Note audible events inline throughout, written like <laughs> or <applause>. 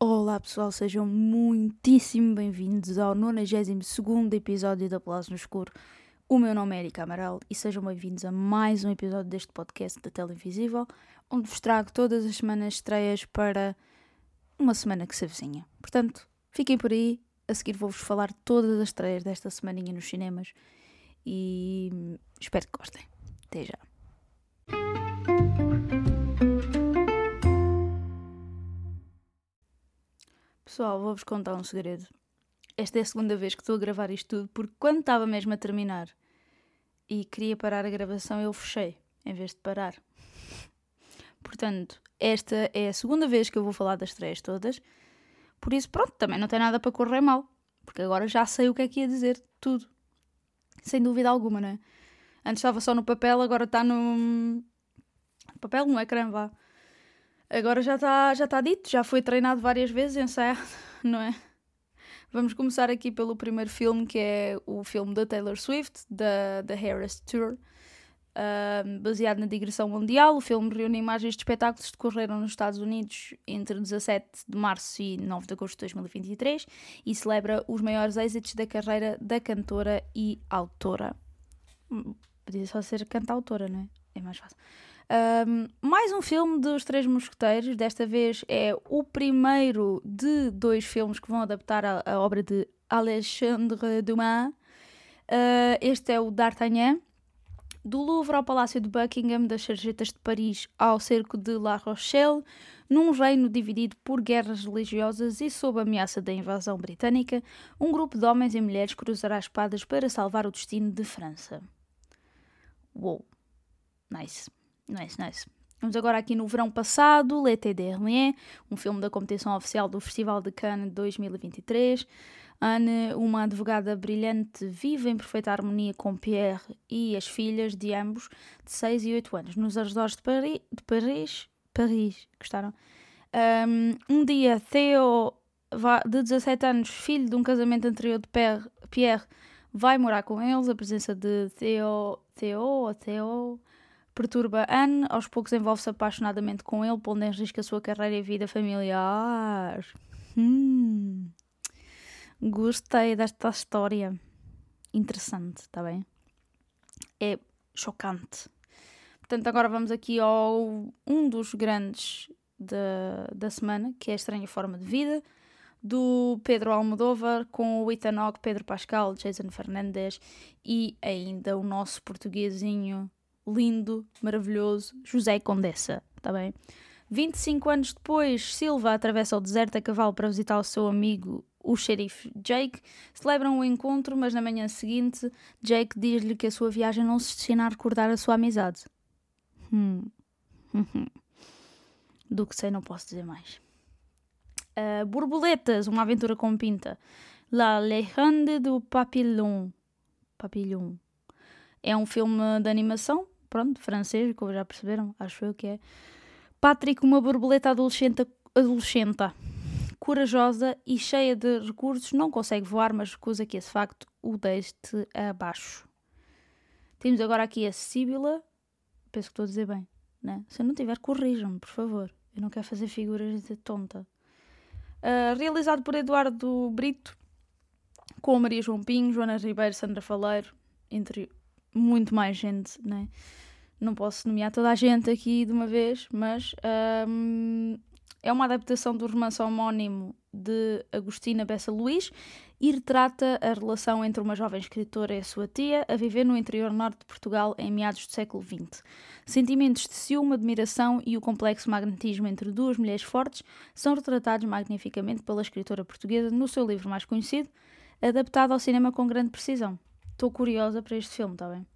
Olá pessoal, sejam muitíssimo bem-vindos ao 92 episódio da Plaza no Escuro. O meu nome é Erika Amaral e sejam bem-vindos a mais um episódio deste podcast da Tela Invisível, onde vos trago todas as semanas estreias para uma semana que se avizinha. Portanto, fiquem por aí, a seguir vou-vos falar todas as estreias desta semaninha nos cinemas e espero que gostem. Até já. Pessoal, vou-vos contar um segredo. Esta é a segunda vez que estou a gravar isto tudo, porque quando estava mesmo a terminar e queria parar a gravação, eu fechei, em vez de parar. <laughs> Portanto, esta é a segunda vez que eu vou falar das três todas. Por isso, pronto, também não tem nada para correr mal. Porque agora já sei o que é que ia dizer, tudo. Sem dúvida alguma, não é? Antes estava só no papel, agora está no. Papel no ecrã, vá. Agora já está já tá dito, já foi treinado várias vezes, ensaiado, <laughs> não é? Vamos começar aqui pelo primeiro filme, que é o filme da Taylor Swift, da, da Harris Tour. Uh, baseado na digressão mundial, o filme reúne imagens de espetáculos que decorreram nos Estados Unidos entre 17 de março e 9 de agosto de 2023 e celebra os maiores êxitos da carreira da cantora e autora. Hum, podia só ser cantautora, não é? É mais fácil. Um, mais um filme dos Três Mosqueteiros, desta vez é o primeiro de dois filmes que vão adaptar a, a obra de Alexandre Dumas. Uh, este é o D'Artagnan. Do Louvre ao Palácio de Buckingham, das Sarjetas de Paris ao Cerco de La Rochelle, num reino dividido por guerras religiosas e sob ameaça da invasão britânica, um grupo de homens e mulheres cruzará espadas para salvar o destino de França. Uou! Nice. Nice, nice. Vamos agora aqui no verão passado, L'été dernier, um filme da competição oficial do Festival de Cannes 2023. Anne, uma advogada brilhante, vive em perfeita harmonia com Pierre e as filhas de ambos, de 6 e 8 anos, nos arredores de, Paris. De Paris, Paris gostaram? Um, um dia, Theo, de 17 anos, filho de um casamento anterior de Pierre, Pierre vai morar com eles. A presença de Theo, Theo Theo perturba Anne, aos poucos envolve-se apaixonadamente com ele, pondo em risco a sua carreira e vida familiar. Hum. Gostei desta história. Interessante, está bem? É chocante. Portanto, agora vamos aqui ao um dos grandes da, da semana, que é a Estranha Forma de Vida, do Pedro Almodóvar, com o Ethan Hawke, Pedro Pascal, Jason Fernandes e ainda o nosso portuguesinho lindo, maravilhoso, José Condessa, está bem? 25 anos depois, Silva atravessa o deserto a cavalo para visitar o seu amigo, o xerife Jake. Celebram o encontro, mas na manhã seguinte, Jake diz-lhe que a sua viagem não se destina a recordar a sua amizade. Hum. <laughs> Do que sei, não posso dizer mais. Uh, Borboletas, uma aventura com pinta. La Légende do Papillon. Papillon. É um filme de animação pronto, francês, como já perceberam, acho eu que é. Patrick, uma borboleta adolescente, adolescente, corajosa e cheia de recursos, não consegue voar, mas recusa que esse facto o deixe abaixo. Temos agora aqui a Síbila, penso que estou a dizer bem, né? Se eu não tiver, corrijam-me, por favor. Eu não quero fazer figuras de tonta. Uh, realizado por Eduardo Brito, com Maria João Pinho, Joana Ribeiro, Sandra Faleiro, entre muito mais gente, né? não posso nomear toda a gente aqui de uma vez, mas um, é uma adaptação do romance homónimo de Agostina Bessa Luís e retrata a relação entre uma jovem escritora e a sua tia a viver no interior norte de Portugal em meados do século XX. Sentimentos de ciúme, admiração e o complexo magnetismo entre duas mulheres fortes são retratados magnificamente pela escritora portuguesa no seu livro mais conhecido, adaptado ao cinema com grande precisão. Estou curiosa para este filme, está bem?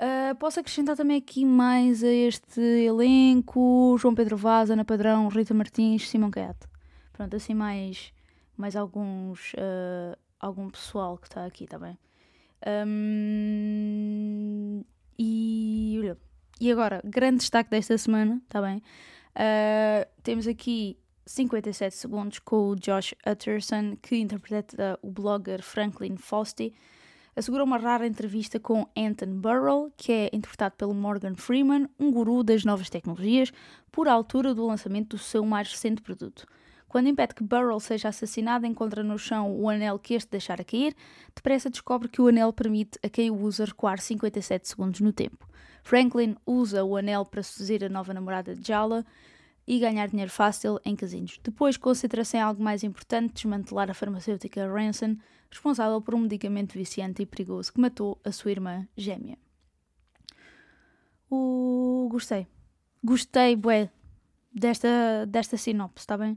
Uh, posso acrescentar também aqui mais a este elenco: João Pedro Vaz, Ana Padrão, Rita Martins, Simão Caiate. Pronto, assim mais, mais alguns, uh, algum pessoal que está aqui, está bem? Um, e, e agora, grande destaque desta semana, está bem? Uh, temos aqui 57 segundos com o Josh Utterson, que interpreta o blogger Franklin Fausti, assegura uma rara entrevista com Anton Burrell, que é interpretado pelo Morgan Freeman, um guru das novas tecnologias, por altura do lançamento do seu mais recente produto. Quando impede que Burrell seja assassinado, encontra no chão o anel que este deixara cair. Depressa descobre que o anel permite a quem o usa recuar 57 segundos no tempo. Franklin usa o anel para seduzir a nova namorada de Jala e ganhar dinheiro fácil em casinos. Depois concentra-se em algo mais importante, desmantelar a farmacêutica Ransom, responsável por um medicamento viciante e perigoso que matou a sua irmã gêmea. Uh, gostei. Gostei, bué, desta, desta sinopse, está bem?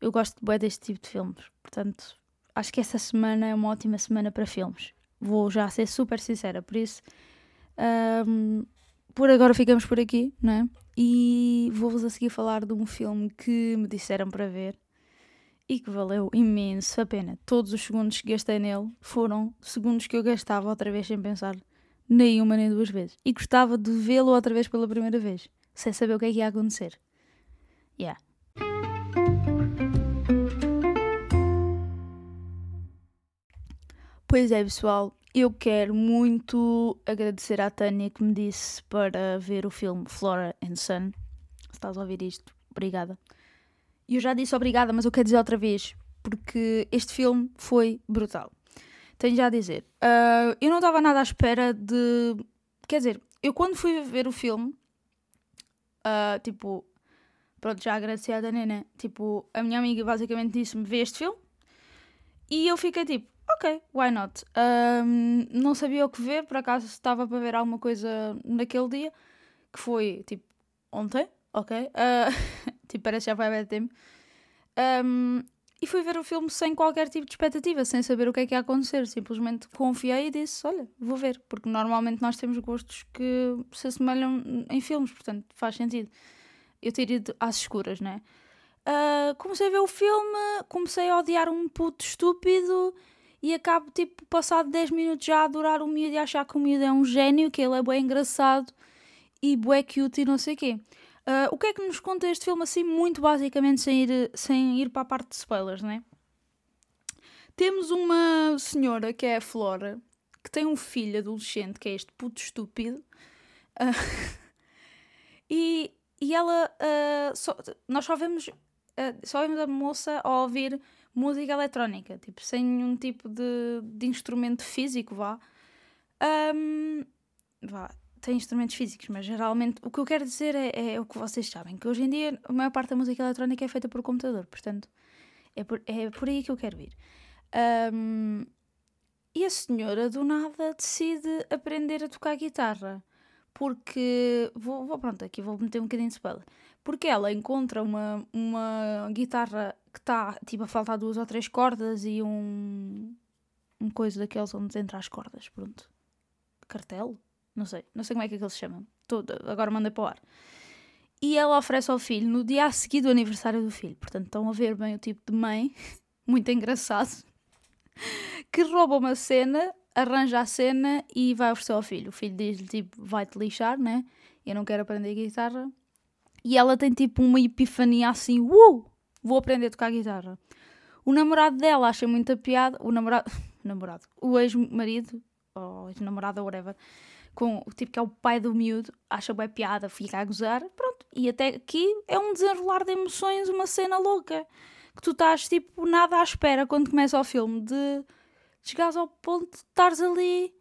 eu gosto bem deste tipo de filmes. Portanto, acho que essa semana é uma ótima semana para filmes. Vou já ser super sincera, por isso. Um, por agora ficamos por aqui, não é? E vou-vos a seguir falar de um filme que me disseram para ver e que valeu imenso a pena. Todos os segundos que gastei nele foram segundos que eu gastava outra vez sem pensar nem uma nem duas vezes. E gostava de vê-lo outra vez pela primeira vez, sem saber o que é que ia acontecer. Yeah. Pois é, pessoal, eu quero muito agradecer à Tânia que me disse para ver o filme Flora and Son. Se estás a ouvir isto, obrigada. E eu já disse obrigada, mas eu quero dizer outra vez, porque este filme foi brutal. Tenho já a dizer. Uh, eu não estava nada à espera de. Quer dizer, eu quando fui ver o filme, uh, tipo, pronto, já agradeci à né? Tipo, a minha amiga basicamente disse-me: vê este filme. E eu fiquei tipo, ok, why not? Um, não sabia o que ver, por acaso estava para ver alguma coisa naquele dia, que foi tipo ontem, ok? Uh, <laughs> tipo, parece já vai haver tempo. Um, e fui ver o filme sem qualquer tipo de expectativa, sem saber o que é que ia acontecer. Simplesmente confiei e disse: Olha, vou ver, porque normalmente nós temos gostos que se assemelham em filmes, portanto faz sentido. Eu ter ido às escuras, né? Uh, comecei a ver o filme, comecei a odiar um puto estúpido e acabo, tipo, passado 10 minutos já a adorar o miúdo e achar que o miúdo é um gênio, que ele é bem engraçado e bué cute e não sei o quê. Uh, o que é que nos conta este filme, assim, muito basicamente, sem ir, sem ir para a parte de spoilers, né? Temos uma senhora, que é a Flora, que tem um filho adolescente, que é este puto estúpido. Uh, <laughs> e, e ela... Uh, só, nós só vemos, só vemos a moça a ouvir música eletrónica, tipo, sem nenhum tipo de, de instrumento físico, vá. Um, vá, tem instrumentos físicos, mas geralmente o que eu quero dizer é, é, o que vocês sabem, que hoje em dia a maior parte da música eletrónica é feita por computador, portanto é por, é por aí que eu quero vir. Um, e a senhora do nada decide aprender a tocar guitarra, porque vou, vou pronto, aqui vou meter um bocadinho de spoiler, porque ela encontra uma, uma guitarra que está tipo a faltar duas ou três cordas e um. um coisa daqueles onde entra as cordas, pronto. Cartelo? Não sei, não sei como é que aquilo se chama. Todo, agora manda para o ar. E ela oferece ao filho no dia a seguir do aniversário do filho. Portanto, estão a ver bem o tipo de mãe, <laughs> muito engraçado, <laughs> que rouba uma cena, arranja a cena e vai oferecer ao filho. O filho diz-lhe tipo, vai-te lixar, né? Eu não quero aprender guitarra. E ela tem tipo uma epifania assim, uh! Vou aprender a tocar guitarra. O namorado dela acha muita piada, o namorado, <laughs> namorado, o ex-marido, ou ex-namorada, whatever, com o tipo que é o pai do miúdo, acha bem piada, fica a gozar, pronto. E até aqui é um desenrolar de emoções, uma cena louca, que tu estás tipo nada à espera quando começa o filme, de chegares ao ponto de estares ali,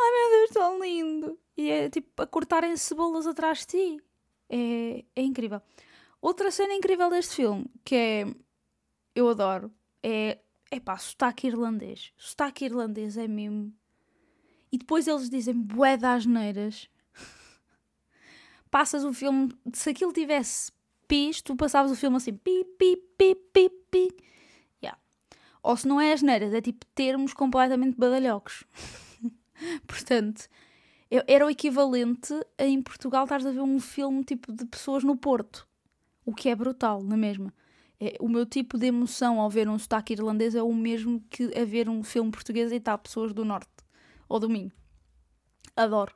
ai meu Deus, tão lindo, e é tipo a cortarem cebolas atrás de ti. É, é incrível. Outra cena incrível deste filme, que é. Eu adoro, é. É pá, sotaque irlandês. Sotaque irlandês é mesmo. E depois eles dizem bué das neiras. <laughs> Passas o filme. Se aquilo tivesse pis, tu passavas o filme assim. Pi, pi, pi, pi, pi. Yeah. Ou se não é as neiras, é tipo termos completamente badalhocos. <laughs> Portanto, era o equivalente a em Portugal estares a ver um filme tipo de pessoas no Porto o que é brutal, na mesma. É, o meu tipo de emoção ao ver um sotaque irlandês é o mesmo que a ver um filme português e está pessoas do Norte ou do Minho. Adoro,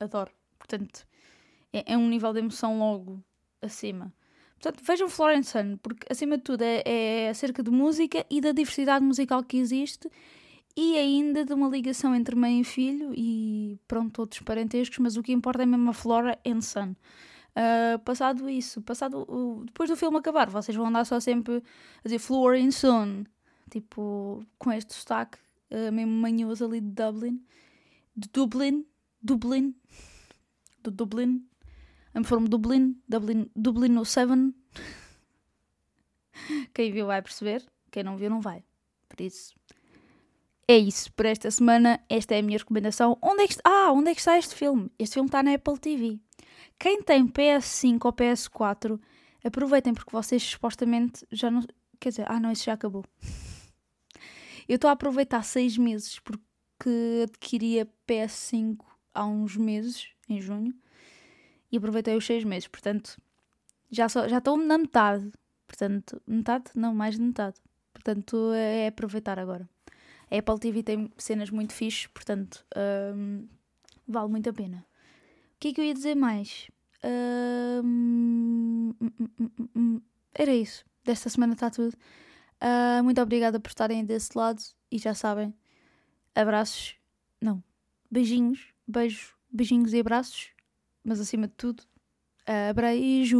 adoro. Portanto, é, é um nível de emoção logo acima. Portanto, vejam Florence Sun, porque acima de tudo é, é acerca de música e da diversidade musical que existe e ainda de uma ligação entre mãe e filho e pronto, outros parentescos, mas o que importa é mesmo a Flora and Sun. Uh, passado isso, passado depois do filme acabar, vocês vão andar só sempre a dizer Flora and Sun, tipo com este sotaque uh, mesmo manhoso ali de Dublin, de Dublin, Dublin, do Dublin, I'm from Dublin, Dublin, Dublin no 7. <laughs> Quem viu vai perceber, quem não viu não vai. Por isso, é isso por esta semana. Esta é a minha recomendação. Onde é que, ah, onde é que está este filme? Este filme está na Apple TV. Quem tem PS5 ou PS4, aproveitem porque vocês supostamente já não. Quer dizer, ah não, isso já acabou. Eu estou a aproveitar seis meses porque adquiri a PS5 há uns meses, em junho, e aproveitei os seis meses. Portanto, já, só, já estou na metade. Portanto, metade? Não, mais de metade. Portanto, é aproveitar agora. A Apple TV tem cenas muito fixes, portanto, um, vale muito a pena. O que é que eu ia dizer mais? Um, hum, era isso. Desta semana está tudo. Uh, muito obrigada por estarem desse lado e já sabem, abraços, não, beijinhos, beijos, beijinhos e abraços, mas acima de tudo, abraços.